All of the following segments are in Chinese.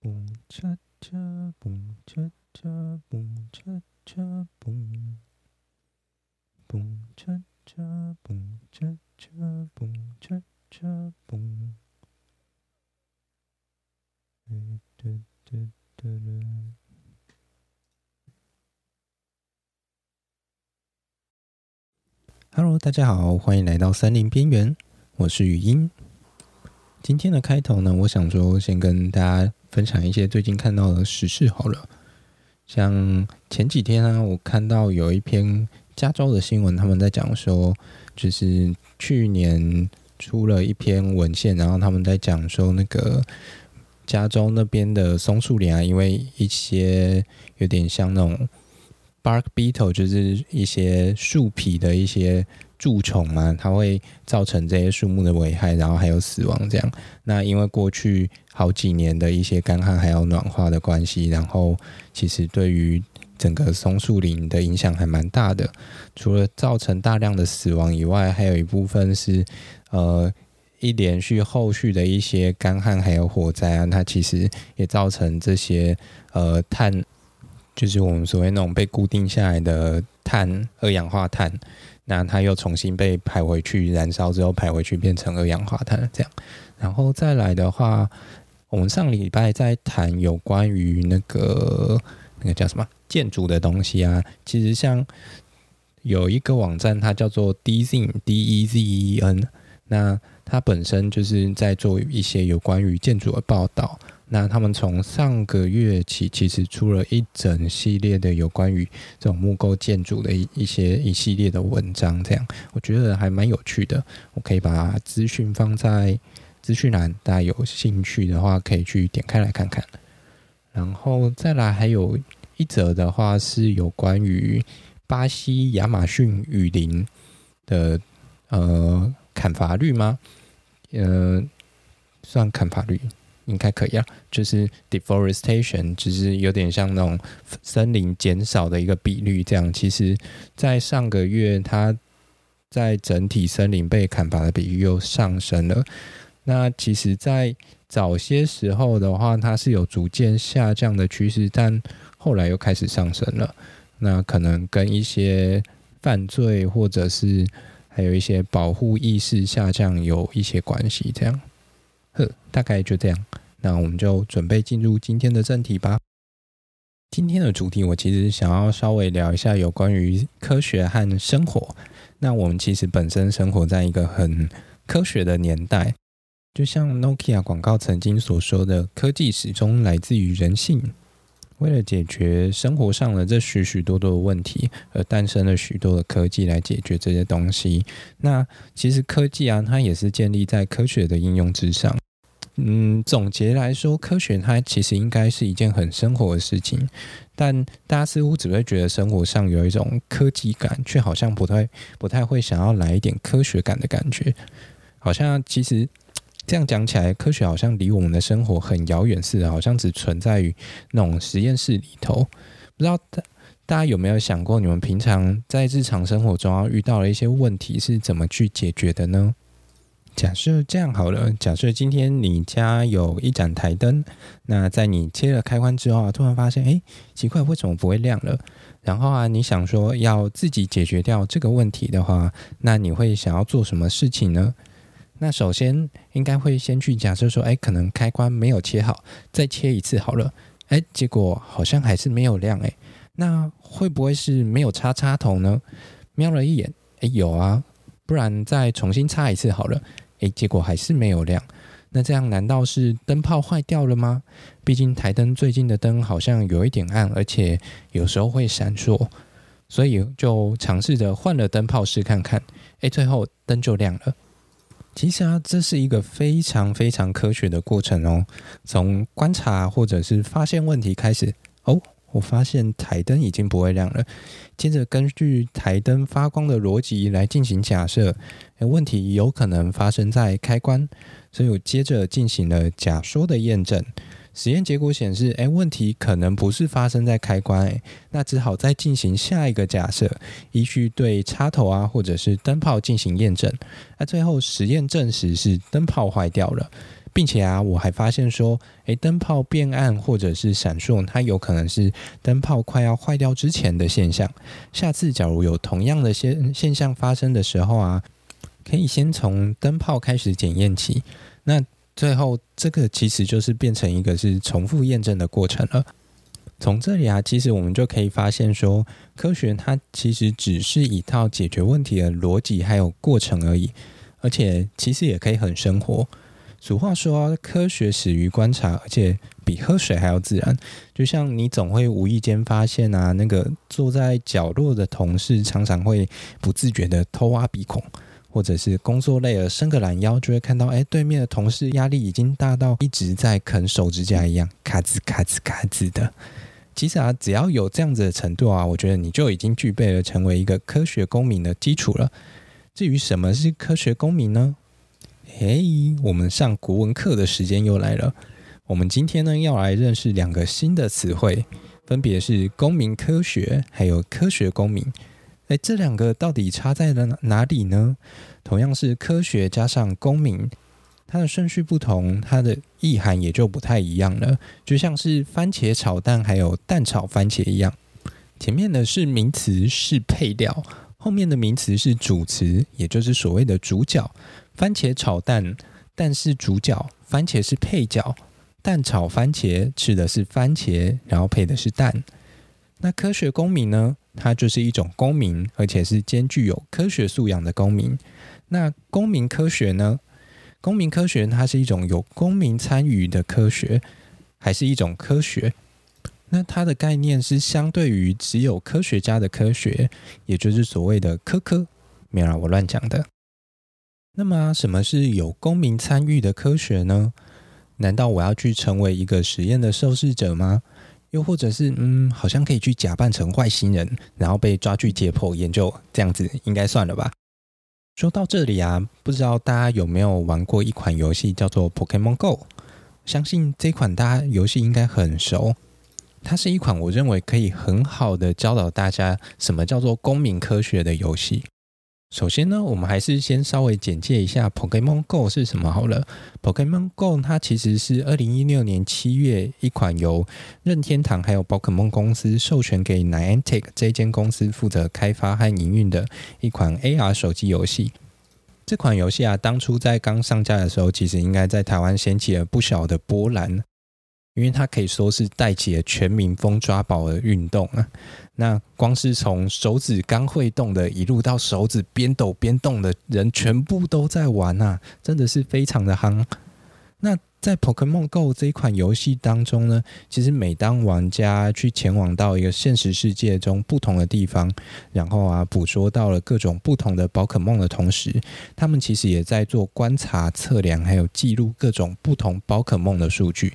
嘣恰恰嘣恰恰嘣恰恰嘣，嘣恰恰嘣恰恰嘣恰恰嘣。哒哒哒哒哒。Hello，大家好，欢迎来到森林边缘，我是语音。今天的开头呢，我想说先跟大家分享一些最近看到的时事好了。像前几天呢，我看到有一篇加州的新闻，他们在讲说，就是去年出了一篇文献，然后他们在讲说，那个加州那边的松树林啊，因为一些有点像那种 bark beetle，就是一些树皮的一些。蛀虫嘛，它会造成这些树木的危害，然后还有死亡这样。那因为过去好几年的一些干旱还有暖化的关系，然后其实对于整个松树林的影响还蛮大的。除了造成大量的死亡以外，还有一部分是呃一连续后续的一些干旱还有火灾啊，它其实也造成这些呃碳，就是我们所谓那种被固定下来的碳，二氧化碳。那它又重新被排回去，燃烧之后排回去变成二氧化碳这样，然后再来的话，我们上礼拜在谈有关于那个那个叫什么建筑的东西啊，其实像有一个网站，它叫做 Dezen D E Z E N，那它本身就是在做一些有关于建筑的报道。那他们从上个月起，其实出了一整系列的有关于这种木构建筑的一一些一系列的文章，这样我觉得还蛮有趣的。我可以把资讯放在资讯栏，大家有兴趣的话可以去点开来看看。然后再来还有一则的话是有关于巴西亚马逊雨林的呃砍伐率吗？呃，算砍伐率。应该可以啊，就是 deforestation，只是有点像那种森林减少的一个比率这样。其实，在上个月，它在整体森林被砍伐的比率又上升了。那其实，在早些时候的话，它是有逐渐下降的趋势，但后来又开始上升了。那可能跟一些犯罪或者是还有一些保护意识下降有一些关系，这样。大概就这样。那我们就准备进入今天的正题吧。今天的主题，我其实想要稍微聊一下有关于科学和生活。那我们其实本身生活在一个很科学的年代，就像 Nokia 广告曾经所说的：“科技始终来自于人性。”为了解决生活上的这许许多多的问题，而诞生了许多的科技来解决这些东西。那其实科技啊，它也是建立在科学的应用之上。嗯，总结来说，科学它其实应该是一件很生活的事情，但大家似乎只会觉得生活上有一种科技感，却好像不太不太会想要来一点科学感的感觉。好像其实这样讲起来，科学好像离我们的生活很遥远似的，好像只存在于那种实验室里头。不知道大大家有没有想过，你们平常在日常生活中遇到了一些问题是怎么去解决的呢？假设这样好了，假设今天你家有一盏台灯，那在你切了开关之后啊，突然发现，哎，奇怪，为什么不会亮了？然后啊，你想说要自己解决掉这个问题的话，那你会想要做什么事情呢？那首先应该会先去假设说，哎，可能开关没有切好，再切一次好了，哎，结果好像还是没有亮，哎，那会不会是没有插插头呢？瞄了一眼，哎，有啊，不然再重新插一次好了。诶，结果还是没有亮。那这样难道是灯泡坏掉了吗？毕竟台灯最近的灯好像有一点暗，而且有时候会闪烁，所以就尝试着换了灯泡试看看。诶，最后灯就亮了。其实啊，这是一个非常非常科学的过程哦。从观察或者是发现问题开始哦。我发现台灯已经不会亮了，接着根据台灯发光的逻辑来进行假设，诶，问题有可能发生在开关，所以我接着进行了假说的验证。实验结果显示，诶，问题可能不是发生在开关，诶，那只好再进行下一个假设，依序对插头啊或者是灯泡进行验证。那最后实验证实是灯泡坏掉了。并且啊，我还发现说，诶，灯泡变暗或者是闪烁，它有可能是灯泡快要坏掉之前的现象。下次假如有同样的现现象发生的时候啊，可以先从灯泡开始检验起。那最后，这个其实就是变成一个是重复验证的过程了。从这里啊，其实我们就可以发现说，科学它其实只是一套解决问题的逻辑还有过程而已，而且其实也可以很生活。俗话说，科学始于观察，而且比喝水还要自然。就像你总会无意间发现啊，那个坐在角落的同事常常会不自觉的偷挖鼻孔。或者是工作累了，伸个懒腰，就会看到，哎，对面的同事压力已经大到一直在啃手指甲一样，咔吱咔吱咔吱的。其实啊，只要有这样子的程度啊，我觉得你就已经具备了成为一个科学公民的基础了。至于什么是科学公民呢？嘿，我们上国文课的时间又来了。我们今天呢，要来认识两个新的词汇，分别是公民科学还有科学公民。哎，这两个到底差在了哪里呢？同样是科学加上公民，它的顺序不同，它的意涵也就不太一样了。就像是番茄炒蛋还有蛋炒番茄一样，前面的是名词是配料，后面的名词是主词，也就是所谓的主角。番茄炒蛋，蛋是主角，番茄是配角。蛋炒番茄吃的是番茄，然后配的是蛋。那科学公民呢？它就是一种公民，而且是兼具有科学素养的公民。那公民科学呢？公民科学它是一种有公民参与的科学，还是一种科学？那它的概念是相对于只有科学家的科学，也就是所谓的科科。没有啦，我乱讲的。那么，什么是有公民参与的科学呢？难道我要去成为一个实验的受试者吗？又或者是，嗯，好像可以去假扮成外星人，然后被抓去解剖研究，这样子应该算了吧？说到这里啊，不知道大家有没有玩过一款游戏叫做《Pokémon Go》？相信这款大家游戏应该很熟。它是一款我认为可以很好的教导大家什么叫做公民科学的游戏。首先呢，我们还是先稍微简介一下 Pokemon Go 是什么好了。Pokemon Go 它其实是二零一六年七月一款由任天堂还有宝可梦公司授权给 Niantic 这间公司负责开发和营运的一款 AR 手机游戏。这款游戏啊，当初在刚上架的时候，其实应该在台湾掀起了不小的波澜。因为它可以说是带起了全民疯抓宝的运动啊！那光是从手指刚会动的，一路到手指边抖边动的人，全部都在玩啊！真的是非常的夯。那在 Pokémon Go 这一款游戏当中呢，其实每当玩家去前往到一个现实世界中不同的地方，然后啊捕捉到了各种不同的宝可梦的同时，他们其实也在做观察、测量，还有记录各种不同宝可梦的数据。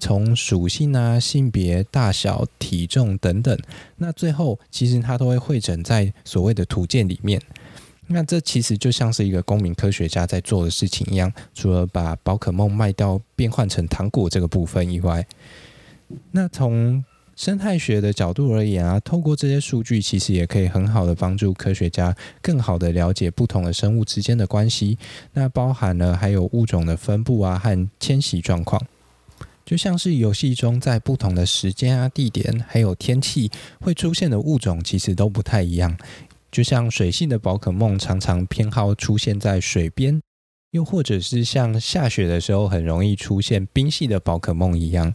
从属性啊、性别、大小、体重等等，那最后其实它都会汇整在所谓的图鉴里面。那这其实就像是一个公民科学家在做的事情一样，除了把宝可梦卖掉变换成糖果这个部分以外，那从生态学的角度而言啊，透过这些数据，其实也可以很好的帮助科学家更好的了解不同的生物之间的关系。那包含了还有物种的分布啊和迁徙状况。就像是游戏中在不同的时间啊、地点，还有天气会出现的物种，其实都不太一样。就像水系的宝可梦常常偏好出现在水边，又或者是像下雪的时候很容易出现冰系的宝可梦一样。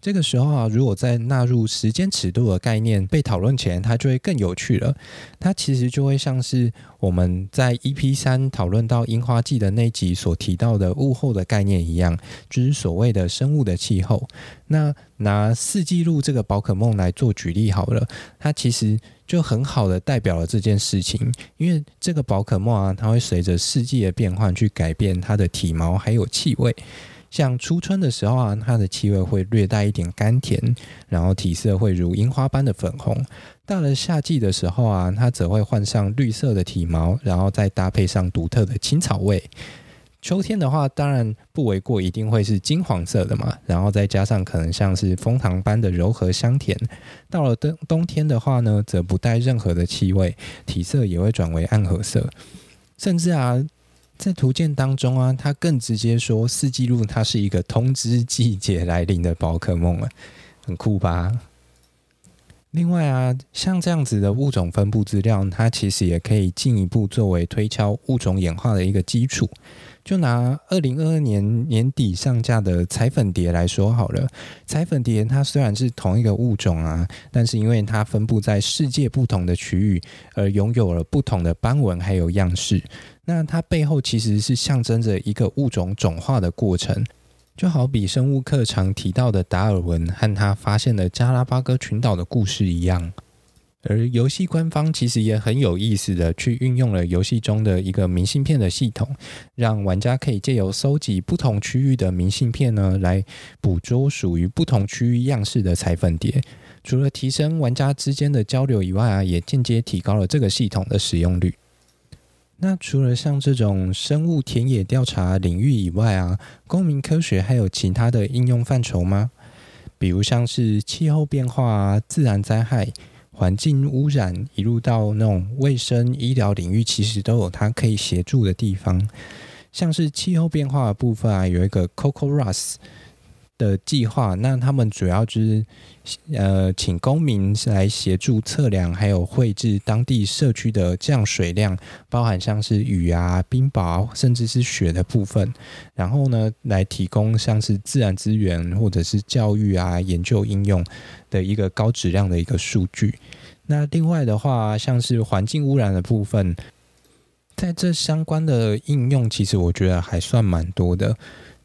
这个时候啊，如果再纳入时间尺度的概念被讨论起来，它就会更有趣了。它其实就会像是我们在 EP 三讨论到樱花季的那集所提到的物候的概念一样，就是所谓的生物的气候。那拿四季鹿这个宝可梦来做举例好了，它其实就很好的代表了这件事情，因为这个宝可梦啊，它会随着四季的变换去改变它的体毛还有气味。像初春的时候啊，它的气味会略带一点甘甜，然后体色会如樱花般的粉红。到了夏季的时候啊，它则会换上绿色的体毛，然后再搭配上独特的青草味。秋天的话，当然不为过，一定会是金黄色的嘛，然后再加上可能像是枫糖般的柔和香甜。到了冬冬天的话呢，则不带任何的气味，体色也会转为暗褐色，甚至啊。在图鉴当中啊，它更直接说四季鹿它是一个通知季节来临的宝可梦啊，很酷吧？另外啊，像这样子的物种分布资料，它其实也可以进一步作为推敲物种演化的一个基础。就拿二零二二年年底上架的彩粉蝶来说好了，彩粉蝶它虽然是同一个物种啊，但是因为它分布在世界不同的区域，而拥有了不同的斑纹还有样式。那它背后其实是象征着一个物种种化的过程。就好比生物课常提到的达尔文和他发现的加拉巴哥群岛的故事一样，而游戏官方其实也很有意思的去运用了游戏中的一个明信片的系统，让玩家可以借由搜集不同区域的明信片呢，来捕捉属于不同区域样式的彩粉蝶。除了提升玩家之间的交流以外啊，也间接提高了这个系统的使用率。那除了像这种生物田野调查领域以外啊，公民科学还有其他的应用范畴吗？比如像是气候变化啊、自然灾害、环境污染，一路到那种卫生医疗领域，其实都有它可以协助的地方。像是气候变化的部分啊，有一个 Coco Russ。的计划，那他们主要就是呃，请公民来协助测量，还有绘制当地社区的降水量，包含像是雨啊、冰雹，甚至是雪的部分。然后呢，来提供像是自然资源或者是教育啊、研究应用的一个高质量的一个数据。那另外的话，像是环境污染的部分，在这相关的应用，其实我觉得还算蛮多的。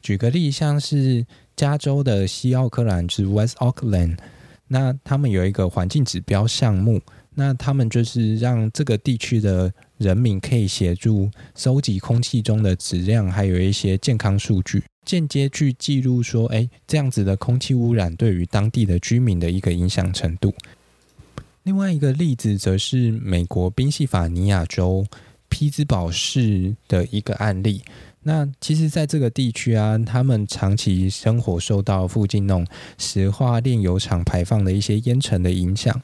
举个例，像是。加州的西奥克兰是 West Auckland，那他们有一个环境指标项目，那他们就是让这个地区的人民可以协助收集空气中的质量，还有一些健康数据，间接去记录说，哎，这样子的空气污染对于当地的居民的一个影响程度。另外一个例子则是美国宾夕法尼亚州匹兹堡市的一个案例。那其实，在这个地区啊，他们长期生活受到附近那种石化炼油厂排放的一些烟尘的影响。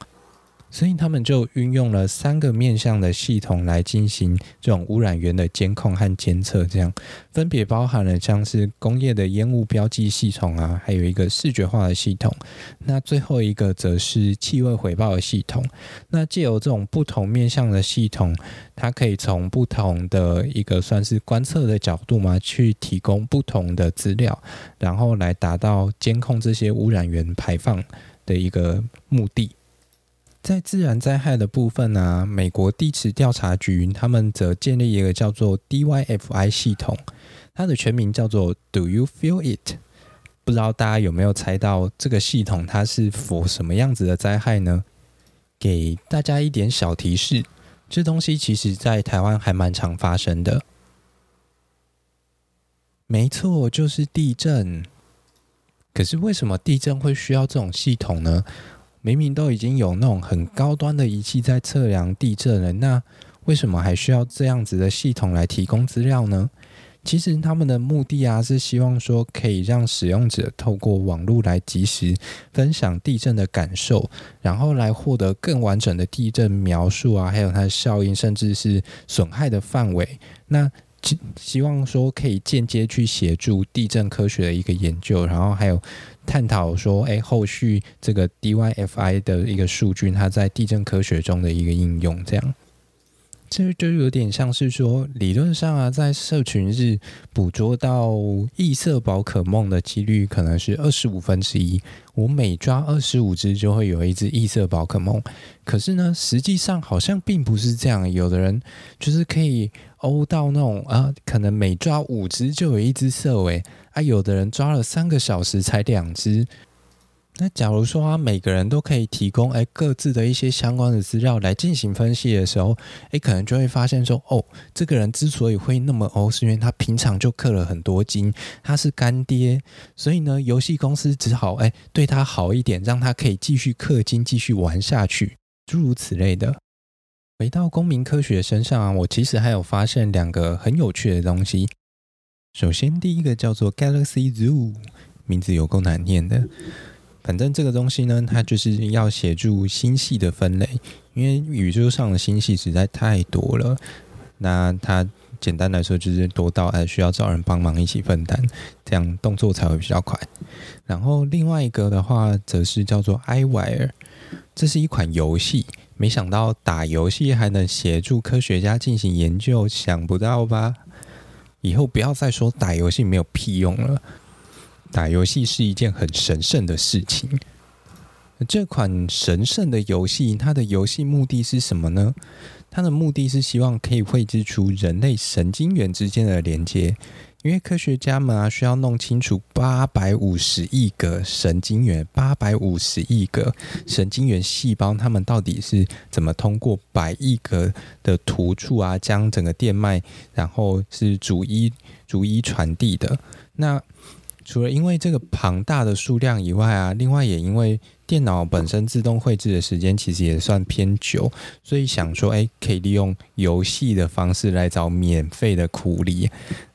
所以他们就运用了三个面向的系统来进行这种污染源的监控和监测，这样分别包含了像是工业的烟雾标记系统啊，还有一个视觉化的系统，那最后一个则是气味回报的系统。那借由这种不同面向的系统，它可以从不同的一个算是观测的角度嘛，去提供不同的资料，然后来达到监控这些污染源排放的一个目的。在自然灾害的部分呢、美国地质调查局他们则建立一个叫做 DYFI 系统，它的全名叫做 Do You Feel It？不知道大家有没有猜到这个系统它是 for 什么样子的灾害呢？给大家一点小提示，这东西其实在台湾还蛮常发生的。没错，就是地震。可是为什么地震会需要这种系统呢？明明都已经有那种很高端的仪器在测量地震了，那为什么还需要这样子的系统来提供资料呢？其实他们的目的啊，是希望说可以让使用者透过网络来及时分享地震的感受，然后来获得更完整的地震描述啊，还有它的效应，甚至是损害的范围。那希望说可以间接去协助地震科学的一个研究，然后还有探讨说，哎，后续这个 DYFI 的一个数据，它在地震科学中的一个应用，这样。这就有点像是说，理论上啊，在社群日捕捉到异色宝可梦的几率可能是二十五分之一。我每抓二十五只就会有一只异色宝可梦。可是呢，实际上好像并不是这样。有的人就是可以欧到那种啊，可能每抓五只就有一只色尾啊。有的人抓了三个小时才两只。那假如说啊，每个人都可以提供哎各自的一些相关的资料来进行分析的时候，哎，可能就会发现说，哦，这个人之所以会那么欧，是因为他平常就氪了很多金，他是干爹，所以呢，游戏公司只好哎对他好一点，让他可以继续氪金，继续玩下去，诸如此类的。回到公民科学身上啊，我其实还有发现两个很有趣的东西。首先，第一个叫做 Galaxy Zoo，名字有够难念的。反正这个东西呢，它就是要协助星系的分类，因为宇宙上的星系实在太多了。那它简单来说就是多到哎需要找人帮忙一起分担，这样动作才会比较快。然后另外一个的话，则是叫做 iWire，这是一款游戏。没想到打游戏还能协助科学家进行研究，想不到吧？以后不要再说打游戏没有屁用了，打游戏是一件很神圣的事情。这款神圣的游戏，它的游戏目的是什么呢？它的目的是希望可以绘制出人类神经元之间的连接。因为科学家们啊，需要弄清楚八百五十亿个神经元，八百五十亿个神经元细胞，它们到底是怎么通过百亿个的突触啊，将整个电脉，然后是逐一逐一传递的。那除了因为这个庞大的数量以外啊，另外也因为电脑本身自动绘制的时间其实也算偏久，所以想说，哎，可以利用游戏的方式来找免费的苦力。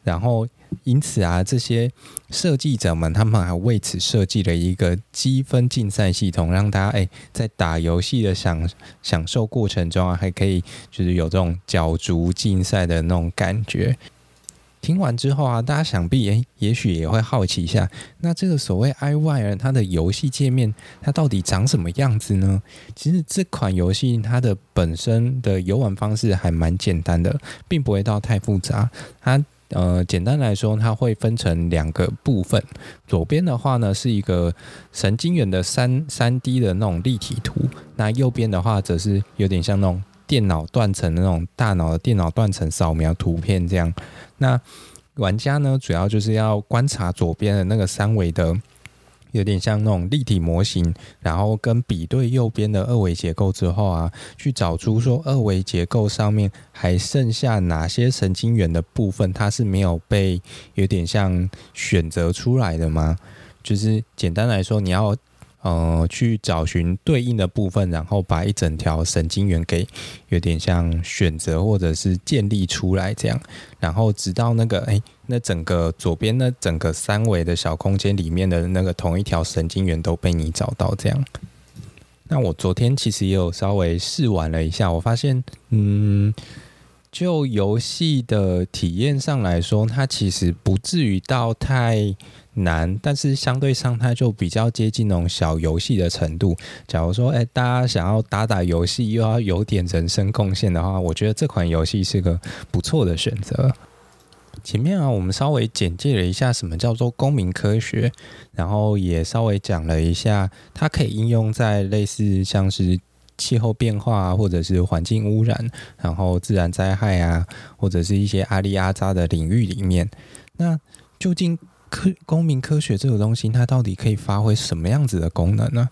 然后因此啊，这些设计者们他们还为此设计了一个积分竞赛系统，让大家哎在打游戏的享享受过程中啊，还可以就是有这种角逐竞赛的那种感觉。听完之后啊，大家想必也，也许也会好奇一下，那这个所谓 iWire 它的游戏界面，它到底长什么样子呢？其实这款游戏它的本身的游玩方式还蛮简单的，并不会到太复杂。它呃，简单来说，它会分成两个部分，左边的话呢是一个神经元的三三 D 的那种立体图，那右边的话则是有点像那种。电脑断层的那种大脑的电脑断层扫描图片，这样，那玩家呢，主要就是要观察左边的那个三维的，有点像那种立体模型，然后跟比对右边的二维结构之后啊，去找出说二维结构上面还剩下哪些神经元的部分，它是没有被有点像选择出来的吗？就是简单来说，你要。呃，去找寻对应的部分，然后把一整条神经元给有点像选择或者是建立出来这样，然后直到那个哎，那整个左边那整个三维的小空间里面的那个同一条神经元都被你找到这样。那我昨天其实也有稍微试玩了一下，我发现，嗯，就游戏的体验上来说，它其实不至于到太。难，但是相对上它就比较接近那种小游戏的程度。假如说，哎，大家想要打打游戏又要有点人生贡献的话，我觉得这款游戏是个不错的选择。前面啊，我们稍微简介了一下什么叫做公民科学，然后也稍微讲了一下它可以应用在类似像是气候变化啊，或者是环境污染，然后自然灾害啊，或者是一些阿里阿扎的领域里面。那究竟科公民科学这个东西，它到底可以发挥什么样子的功能呢？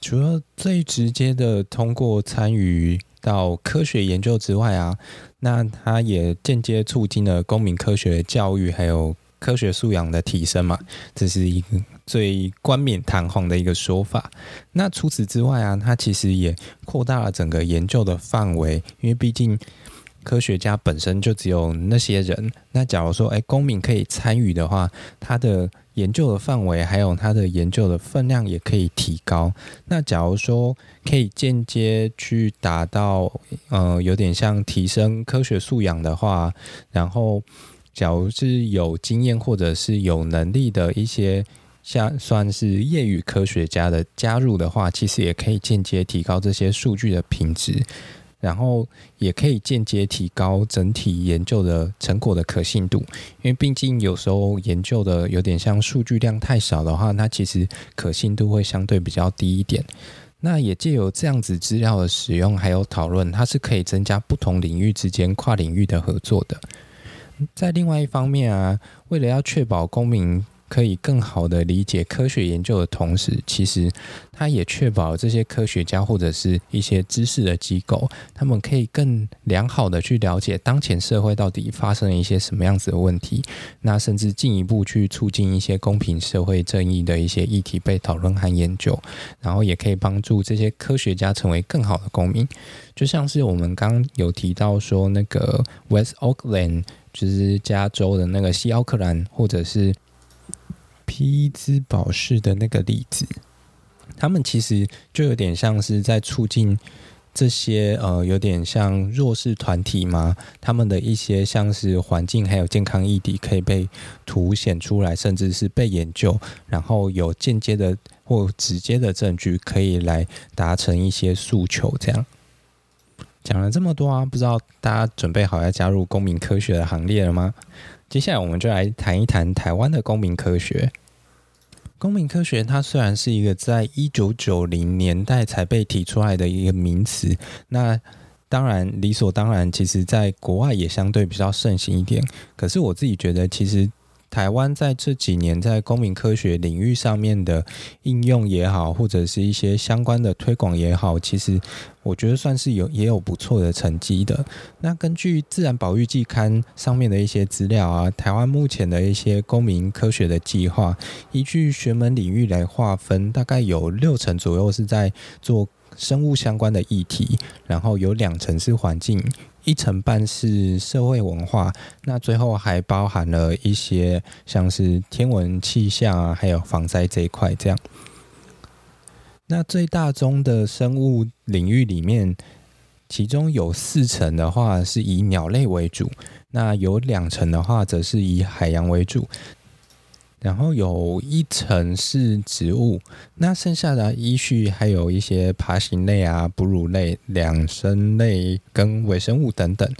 除了最直接的通过参与到科学研究之外啊，那它也间接促进了公民科学教育还有科学素养的提升嘛，这是一个最冠冕堂皇的一个说法。那除此之外啊，它其实也扩大了整个研究的范围，因为毕竟。科学家本身就只有那些人，那假如说，哎，公民可以参与的话，他的研究的范围还有他的研究的分量也可以提高。那假如说可以间接去达到，呃，有点像提升科学素养的话，然后，假如是有经验或者是有能力的一些，像算是业余科学家的加入的话，其实也可以间接提高这些数据的品质。然后也可以间接提高整体研究的成果的可信度，因为毕竟有时候研究的有点像数据量太少的话，它其实可信度会相对比较低一点。那也借由这样子资料的使用还有讨论，它是可以增加不同领域之间跨领域的合作的。在另外一方面啊，为了要确保公民。可以更好的理解科学研究的同时，其实它也确保这些科学家或者是一些知识的机构，他们可以更良好的去了解当前社会到底发生了一些什么样子的问题，那甚至进一步去促进一些公平社会正义的一些议题被讨论和研究，然后也可以帮助这些科学家成为更好的公民。就像是我们刚刚有提到说，那个 West Oakland 就是加州的那个西奥克兰，或者是。皮兹堡市的那个例子，他们其实就有点像是在促进这些呃有点像弱势团体嘛，他们的一些像是环境还有健康议题可以被凸显出来，甚至是被研究，然后有间接的或直接的证据可以来达成一些诉求。这样讲了这么多啊，不知道大家准备好要加入公民科学的行列了吗？接下来我们就来谈一谈台湾的公民科学。公民科学它虽然是一个在一九九零年代才被提出来的一个名词，那当然理所当然，其实在国外也相对比较盛行一点。可是我自己觉得，其实。台湾在这几年在公民科学领域上面的应用也好，或者是一些相关的推广也好，其实我觉得算是有也有不错的成绩的。那根据《自然保育季刊》上面的一些资料啊，台湾目前的一些公民科学的计划，依据学门领域来划分，大概有六成左右是在做生物相关的议题，然后有两成是环境。一成半是社会文化，那最后还包含了一些像是天文气象啊，还有防灾这一块这样。那最大宗的生物领域里面，其中有四成的话是以鸟类为主，那有两成的话则是以海洋为主。然后有一层是植物，那剩下的依序还有一些爬行类啊、哺乳类、两生类跟微生物等等。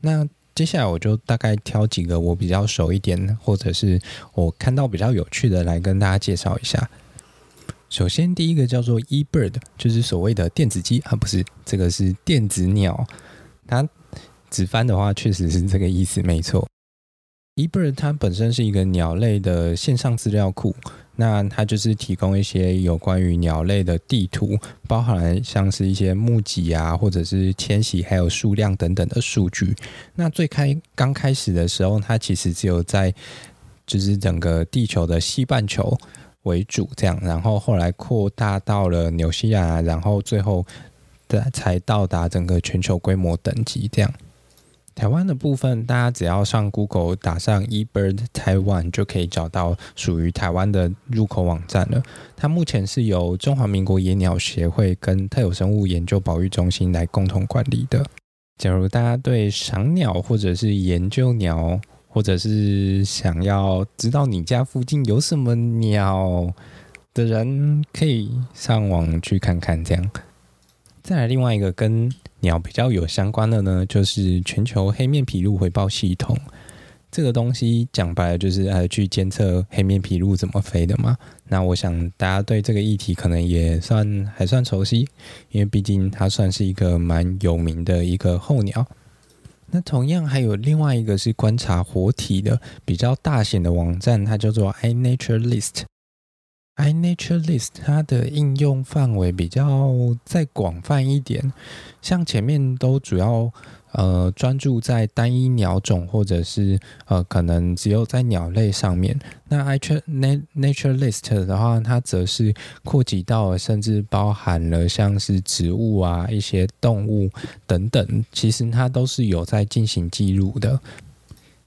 那接下来我就大概挑几个我比较熟一点，或者是我看到比较有趣的来跟大家介绍一下。首先第一个叫做 eBird，就是所谓的电子鸡啊，不是，这个是电子鸟。它直翻的话确实是这个意思，没错。eBird 它本身是一个鸟类的线上资料库，那它就是提供一些有关于鸟类的地图，包含像是一些目击啊，或者是迁徙，还有数量等等的数据。那最开刚开始的时候，它其实只有在就是整个地球的西半球为主这样，然后后来扩大到了纽西兰，然后最后的才到达整个全球规模等级这样。台湾的部分，大家只要上 Google 打上 eBird Taiwan，就可以找到属于台湾的入口网站了。它目前是由中华民国野鸟协会跟特有生物研究保育中心来共同管理的。假如大家对赏鸟或者是研究鸟，或者是想要知道你家附近有什么鸟的人，可以上网去看看。这样，再来另外一个跟鸟比较有相关的呢，就是全球黑面琵鹭回报系统。这个东西讲白了就是来去监测黑面琵鹭怎么飞的嘛。那我想大家对这个议题可能也算还算熟悉，因为毕竟它算是一个蛮有名的一个候鸟。那同样还有另外一个是观察活体的比较大型的网站，它叫做 iNaturalist。iNaturalist 它的应用范围比较再广泛一点，像前面都主要呃专注在单一鸟种或者是呃可能只有在鸟类上面，那 iNaturalist 的话，它则是扩及到甚至包含了像是植物啊、一些动物等等，其实它都是有在进行记录的。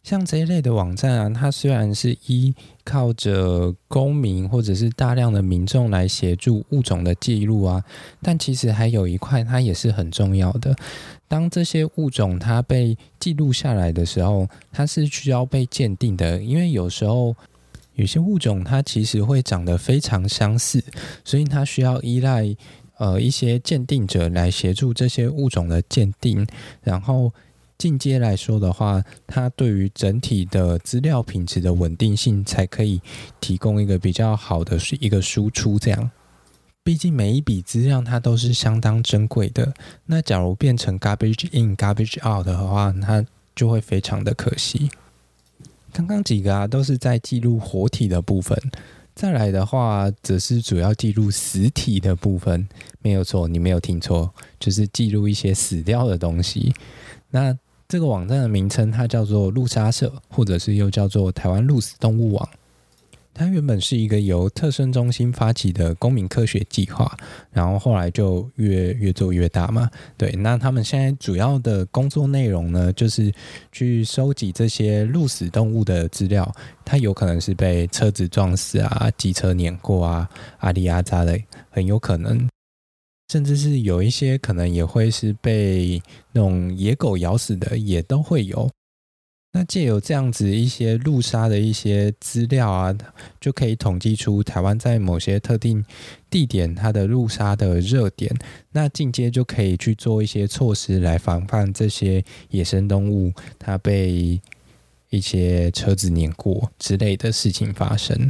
像这一类的网站啊，它虽然是依靠着公民或者是大量的民众来协助物种的记录啊，但其实还有一块它也是很重要的。当这些物种它被记录下来的时候，它是需要被鉴定的，因为有时候有些物种它其实会长得非常相似，所以它需要依赖呃一些鉴定者来协助这些物种的鉴定，然后。进阶来说的话，它对于整体的资料品质的稳定性，才可以提供一个比较好的一个输出。这样，毕竟每一笔资料它都是相当珍贵的。那假如变成 garbage in garbage out 的话，它就会非常的可惜。刚刚几个啊，都是在记录活体的部分。再来的话，则是主要记录死体的部分。没有错，你没有听错，就是记录一些死掉的东西。那这个网站的名称，它叫做陆杀社，或者是又叫做台湾鹿死动物网。它原本是一个由特生中心发起的公民科学计划，然后后来就越越做越大嘛。对，那他们现在主要的工作内容呢，就是去收集这些鹿死动物的资料。它有可能是被车子撞死啊，机车碾过啊，阿里阿扎的，很有可能。甚至是有一些可能也会是被那种野狗咬死的，也都会有。那借由这样子一些路杀的一些资料啊，就可以统计出台湾在某些特定地点它的路杀的热点。那进阶就可以去做一些措施来防范这些野生动物它被一些车子碾过之类的事情发生。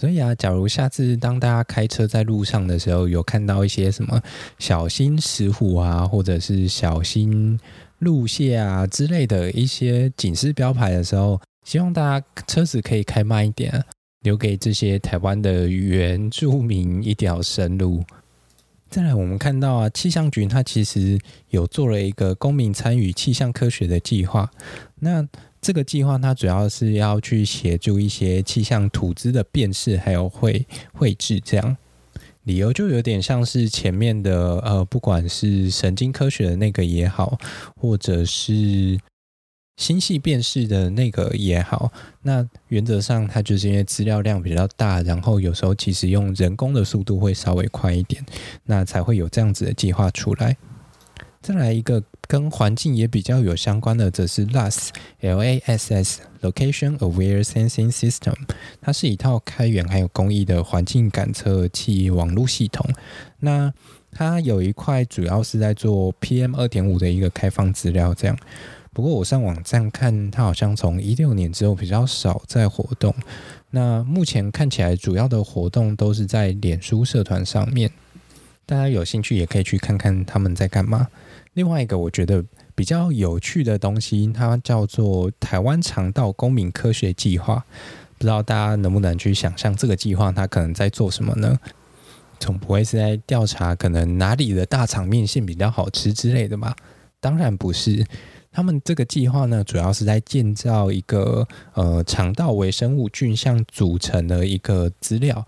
所以啊，假如下次当大家开车在路上的时候，有看到一些什么小心石虎啊，或者是小心。路线啊之类的一些警示标牌的时候，希望大家车子可以开慢一点，留给这些台湾的原住民一条生路。再来，我们看到啊，气象局它其实有做了一个公民参与气象科学的计划。那这个计划它主要是要去协助一些气象图资的辨识，还有绘绘制这样。理由就有点像是前面的呃，不管是神经科学的那个也好，或者是星系辨识的那个也好，那原则上它就是因为资料量比较大，然后有时候其实用人工的速度会稍微快一点，那才会有这样子的计划出来。再来一个跟环境也比较有相关的，则是 LASS（L-A-S-S）Location Aware Sensing System，它是一套开源还有公益的环境感测器网络系统。那它有一块主要是在做 PM 二点五的一个开放资料，这样。不过我上网站看，它好像从一六年之后比较少在活动。那目前看起来主要的活动都是在脸书社团上面，大家有兴趣也可以去看看他们在干嘛。另外一个我觉得比较有趣的东西，它叫做台湾肠道公民科学计划。不知道大家能不能去想象这个计划它可能在做什么呢？总不会是在调查可能哪里的大肠面线比较好吃之类的吧？当然不是。他们这个计划呢，主要是在建造一个呃肠道微生物菌相组成的一个资料。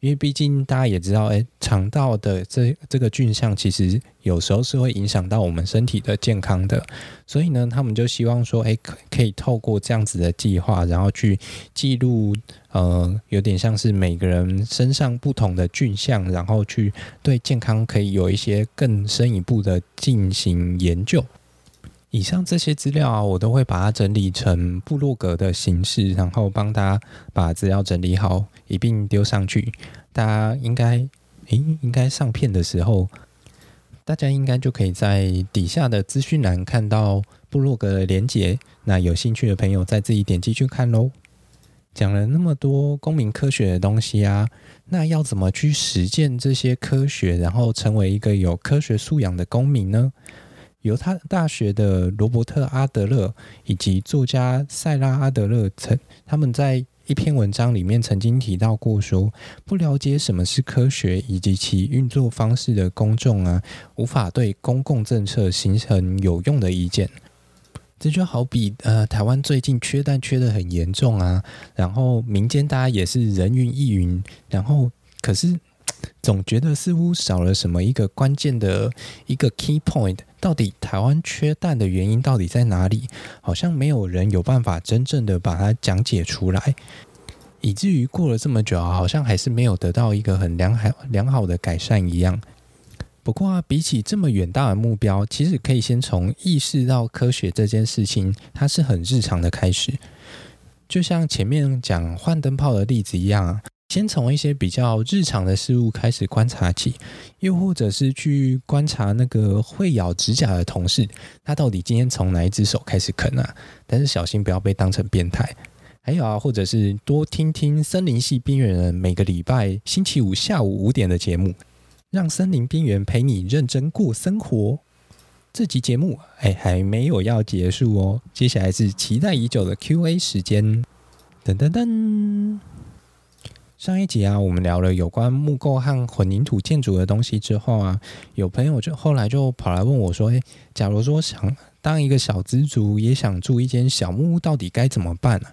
因为毕竟大家也知道，哎，肠道的这这个菌相其实有时候是会影响到我们身体的健康的，所以呢，他们就希望说，哎，可可以透过这样子的计划，然后去记录，呃，有点像是每个人身上不同的菌相，然后去对健康可以有一些更深一步的进行研究。以上这些资料啊，我都会把它整理成部落格的形式，然后帮大家把资料整理好，一并丢上去。大家应该，诶，应该上片的时候，大家应该就可以在底下的资讯栏看到部落格的连结。那有兴趣的朋友再自己点击去看喽。讲了那么多公民科学的东西啊，那要怎么去实践这些科学，然后成为一个有科学素养的公民呢？犹他大学的罗伯特·阿德勒以及作家塞拉·阿德勒曾他们在一篇文章里面曾经提到过说，不了解什么是科学以及其运作方式的公众啊，无法对公共政策形成有用的意见。这就好比呃，台湾最近缺蛋缺得很严重啊，然后民间大家也是人云亦云，然后可是。总觉得似乎少了什么一个关键的一个 key point，到底台湾缺蛋的原因到底在哪里？好像没有人有办法真正的把它讲解出来，以至于过了这么久，好像还是没有得到一个很良好良好的改善一样。不过啊，比起这么远大的目标，其实可以先从意识到科学这件事情，它是很日常的开始，就像前面讲换灯泡的例子一样啊。先从一些比较日常的事物开始观察起，又或者是去观察那个会咬指甲的同事，他到底今天从哪一只手开始啃啊？但是小心不要被当成变态。还有啊，或者是多听听森林系边缘人每个礼拜星期五下午五点的节目，让森林边缘陪你认真过生活。这集节目哎还没有要结束哦，接下来是期待已久的 Q&A 时间，噔噔噔。上一集啊，我们聊了有关木构和混凝土建筑的东西之后啊，有朋友就后来就跑来问我说：“诶，假如说想当一个小资族，也想住一间小木屋，到底该怎么办呢？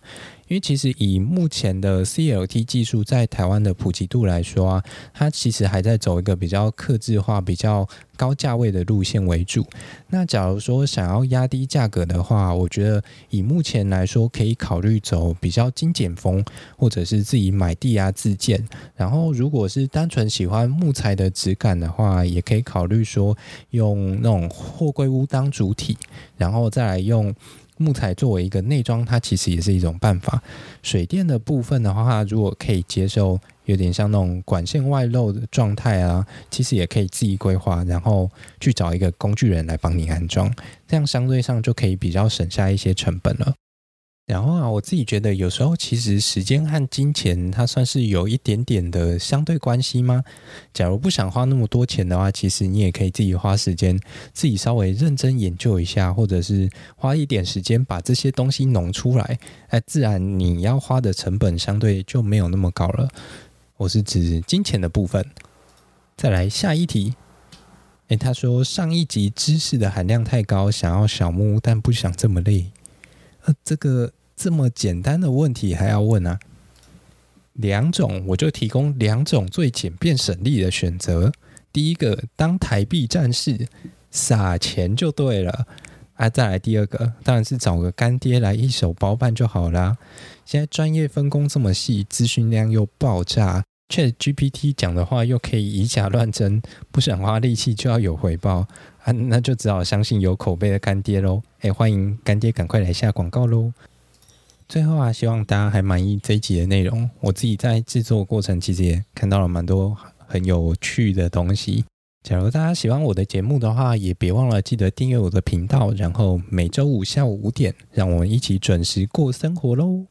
因为其实以目前的 CLT 技术在台湾的普及度来说啊，它其实还在走一个比较克制化、比较高价位的路线为主。那假如说想要压低价格的话，我觉得以目前来说，可以考虑走比较精简风，或者是自己买地啊自建。然后如果是单纯喜欢木材的质感的话，也可以考虑说用那种货柜屋当主体，然后再来用。木材作为一个内装，它其实也是一种办法。水电的部分的话，如果可以接受，有点像那种管线外漏的状态啊，其实也可以自己规划，然后去找一个工具人来帮你安装，这样相对上就可以比较省下一些成本了。然后啊，我自己觉得有时候其实时间和金钱它算是有一点点的相对关系吗？假如不想花那么多钱的话，其实你也可以自己花时间，自己稍微认真研究一下，或者是花一点时间把这些东西弄出来，哎，自然你要花的成本相对就没有那么高了。我是指金钱的部分。再来下一题，哎，他说上一集知识的含量太高，想要小木屋，但不想这么累。呃，这个。这么简单的问题还要问啊？两种，我就提供两种最简便省力的选择。第一个，当台币战士，撒钱就对了啊。再来第二个，当然是找个干爹来一手包办就好啦。现在专业分工这么细，资讯量又爆炸却 GPT 讲的话又可以以假乱真，不想花力气就要有回报啊，那就只好相信有口碑的干爹喽。哎，欢迎干爹赶快来下广告喽！最后啊，希望大家还满意这一集的内容。我自己在制作过程其实也看到了蛮多很有趣的东西。假如大家喜欢我的节目的话，也别忘了记得订阅我的频道，然后每周五下午五点，让我们一起准时过生活喽。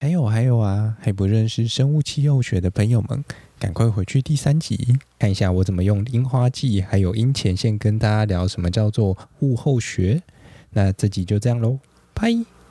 还有还有啊，还不认识生物气候学的朋友们，赶快回去第三集看一下我怎么用樱花季还有樱前线跟大家聊什么叫做物候学。那这集就这样喽，拜。